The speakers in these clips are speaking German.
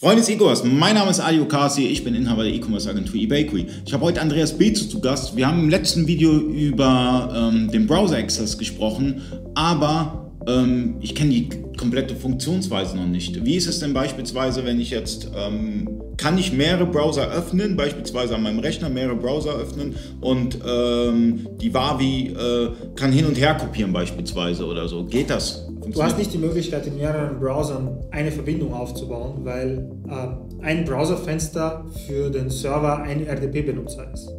Freunde des E-Commerce, mein Name ist Ali Okasi, ich bin Inhaber der E-Commerce Agentur eBakery. Ich habe heute Andreas Bezu zu Gast. Wir haben im letzten Video über ähm, den Browser Access gesprochen, aber ähm, ich kenne die komplette Funktionsweise noch nicht. Wie ist es denn beispielsweise, wenn ich jetzt, ähm, kann ich mehrere Browser öffnen, beispielsweise an meinem Rechner mehrere Browser öffnen und ähm, die Wavi äh, kann hin und her kopieren beispielsweise oder so. Geht das? Du hast nicht die Möglichkeit, in mehreren Browsern eine Verbindung aufzubauen, weil äh, ein Browserfenster für den Server ein RDP-Benutzer ist.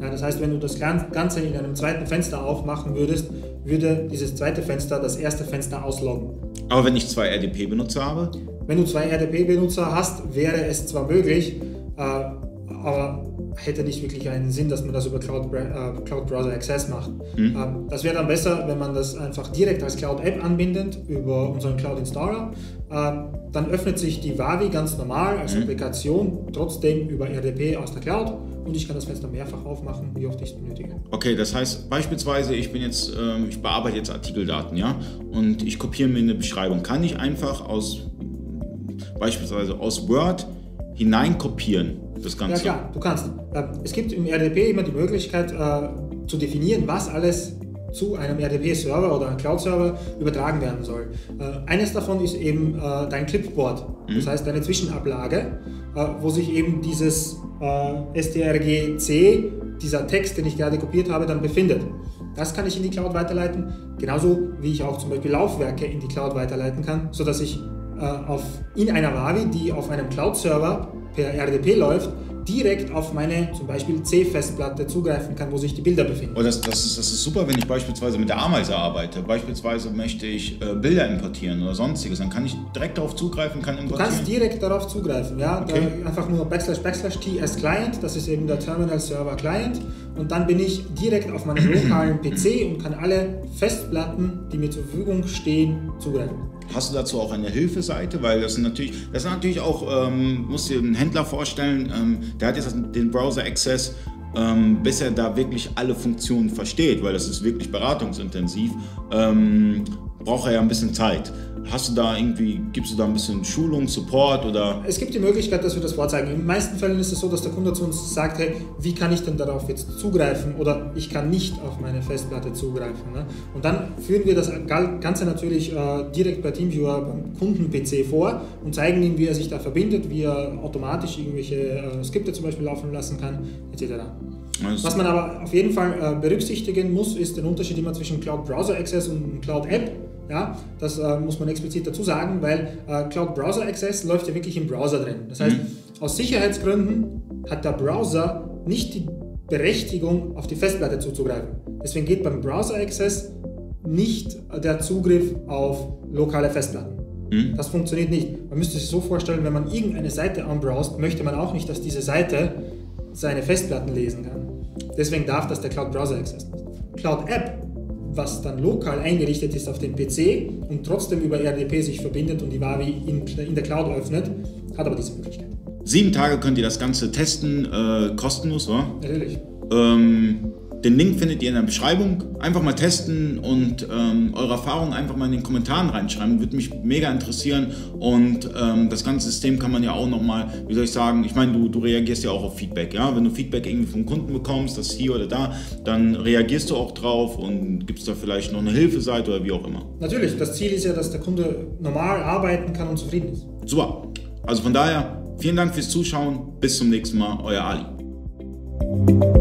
Ja, das heißt, wenn du das Ganze in einem zweiten Fenster aufmachen würdest, würde dieses zweite Fenster das erste Fenster ausloggen. Aber wenn ich zwei RDP-Benutzer habe? Wenn du zwei RDP-Benutzer hast, wäre es zwar möglich, äh, aber hätte nicht wirklich einen Sinn, dass man das über Cloud, äh, Cloud Browser Access macht. Mhm. Ähm, das wäre dann besser, wenn man das einfach direkt als Cloud App anbindet über unseren Cloud Installer. Ähm, dann öffnet sich die Wavi ganz normal als mhm. Applikation trotzdem über RDP aus der Cloud und ich kann das Fenster mehrfach aufmachen, wie oft ich es benötige. Okay, das heißt beispielsweise, ich bin jetzt, äh, ich bearbeite jetzt Artikeldaten, ja, und ich kopiere mir eine Beschreibung. Kann ich einfach aus beispielsweise aus Word hineinkopieren, das Ganze? Ja klar, du kannst. Es gibt im RDP immer die Möglichkeit äh, zu definieren, was alles zu einem RDP-Server oder einem Cloud-Server übertragen werden soll. Äh, eines davon ist eben äh, dein Clipboard, mhm. das heißt deine Zwischenablage, wo sich eben dieses strgc, dieser Text, den ich gerade kopiert habe, dann befindet. Das kann ich in die Cloud weiterleiten, genauso wie ich auch zum Beispiel Laufwerke in die Cloud weiterleiten kann, sodass ich auf, in einer Wavi, die auf einem Cloud-Server per RDP läuft, direkt auf meine zum Beispiel C-Festplatte zugreifen kann, wo sich die Bilder befinden. Oh, das, das, ist, das ist super, wenn ich beispielsweise mit der Ameise arbeite. Beispielsweise möchte ich äh, Bilder importieren oder sonstiges. Dann kann ich direkt darauf zugreifen, kann importieren. Du kannst direkt darauf zugreifen, ja. Okay. einfach nur backslash backslash ts Client, das ist eben der Terminal Server Client. Und dann bin ich direkt auf meinem lokalen PC und kann alle Festplatten, die mir zur Verfügung stehen, zugreifen. Hast du dazu auch eine Hilfeseite? Weil das sind natürlich, das sind natürlich auch, ähm, musst dir einen Händler vorstellen, ähm, der hat jetzt den Browser Access, ähm, bis er da wirklich alle Funktionen versteht, weil das ist wirklich beratungsintensiv, ähm, braucht er ja ein bisschen Zeit. Hast du da irgendwie, gibst du da ein bisschen Schulung, Support oder? Es gibt die Möglichkeit, dass wir das vorzeigen. In den meisten Fällen ist es so, dass der Kunde zu uns sagt, hey, wie kann ich denn darauf jetzt zugreifen oder ich kann nicht auf meine Festplatte zugreifen. Ne? Und dann führen wir das Ganze natürlich äh, direkt bei TeamViewer beim Kunden-PC vor und zeigen ihm, wie er sich da verbindet, wie er automatisch irgendwelche äh, Skripte zum Beispiel laufen lassen kann, etc. Was man aber auf jeden Fall äh, berücksichtigen muss, ist der Unterschied immer zwischen Cloud Browser Access und Cloud App. Ja, das äh, muss man explizit dazu sagen, weil äh, Cloud Browser Access läuft ja wirklich im Browser drin. Das heißt, mhm. aus Sicherheitsgründen hat der Browser nicht die Berechtigung, auf die Festplatte zuzugreifen. Deswegen geht beim Browser Access nicht der Zugriff auf lokale Festplatten. Mhm. Das funktioniert nicht. Man müsste sich so vorstellen, wenn man irgendeine Seite anbrowst, möchte man auch nicht, dass diese Seite seine Festplatten lesen kann. Deswegen darf das der Cloud Browser Access nicht. Cloud App was dann lokal eingerichtet ist auf dem PC und trotzdem über RDP sich verbindet und die Wavi in, in der Cloud öffnet, hat aber diese Möglichkeit. Sieben Tage könnt ihr das Ganze testen, äh, kostenlos, oder? Natürlich. Ähm, den Link findet ihr in der Beschreibung. Einfach mal testen und ähm, eure Erfahrungen einfach mal in den Kommentaren reinschreiben. Würde mich mega interessieren. Und ähm, das ganze System kann man ja auch nochmal, wie soll ich sagen, ich meine, du, du reagierst ja auch auf Feedback. Ja? Wenn du Feedback irgendwie vom Kunden bekommst, das hier oder da, dann reagierst du auch drauf und gibst da vielleicht noch eine Hilfeseite oder wie auch immer. Natürlich, das Ziel ist ja, dass der Kunde normal arbeiten kann und zufrieden ist. Super. Also von daher, vielen Dank fürs Zuschauen. Bis zum nächsten Mal. Euer Ali.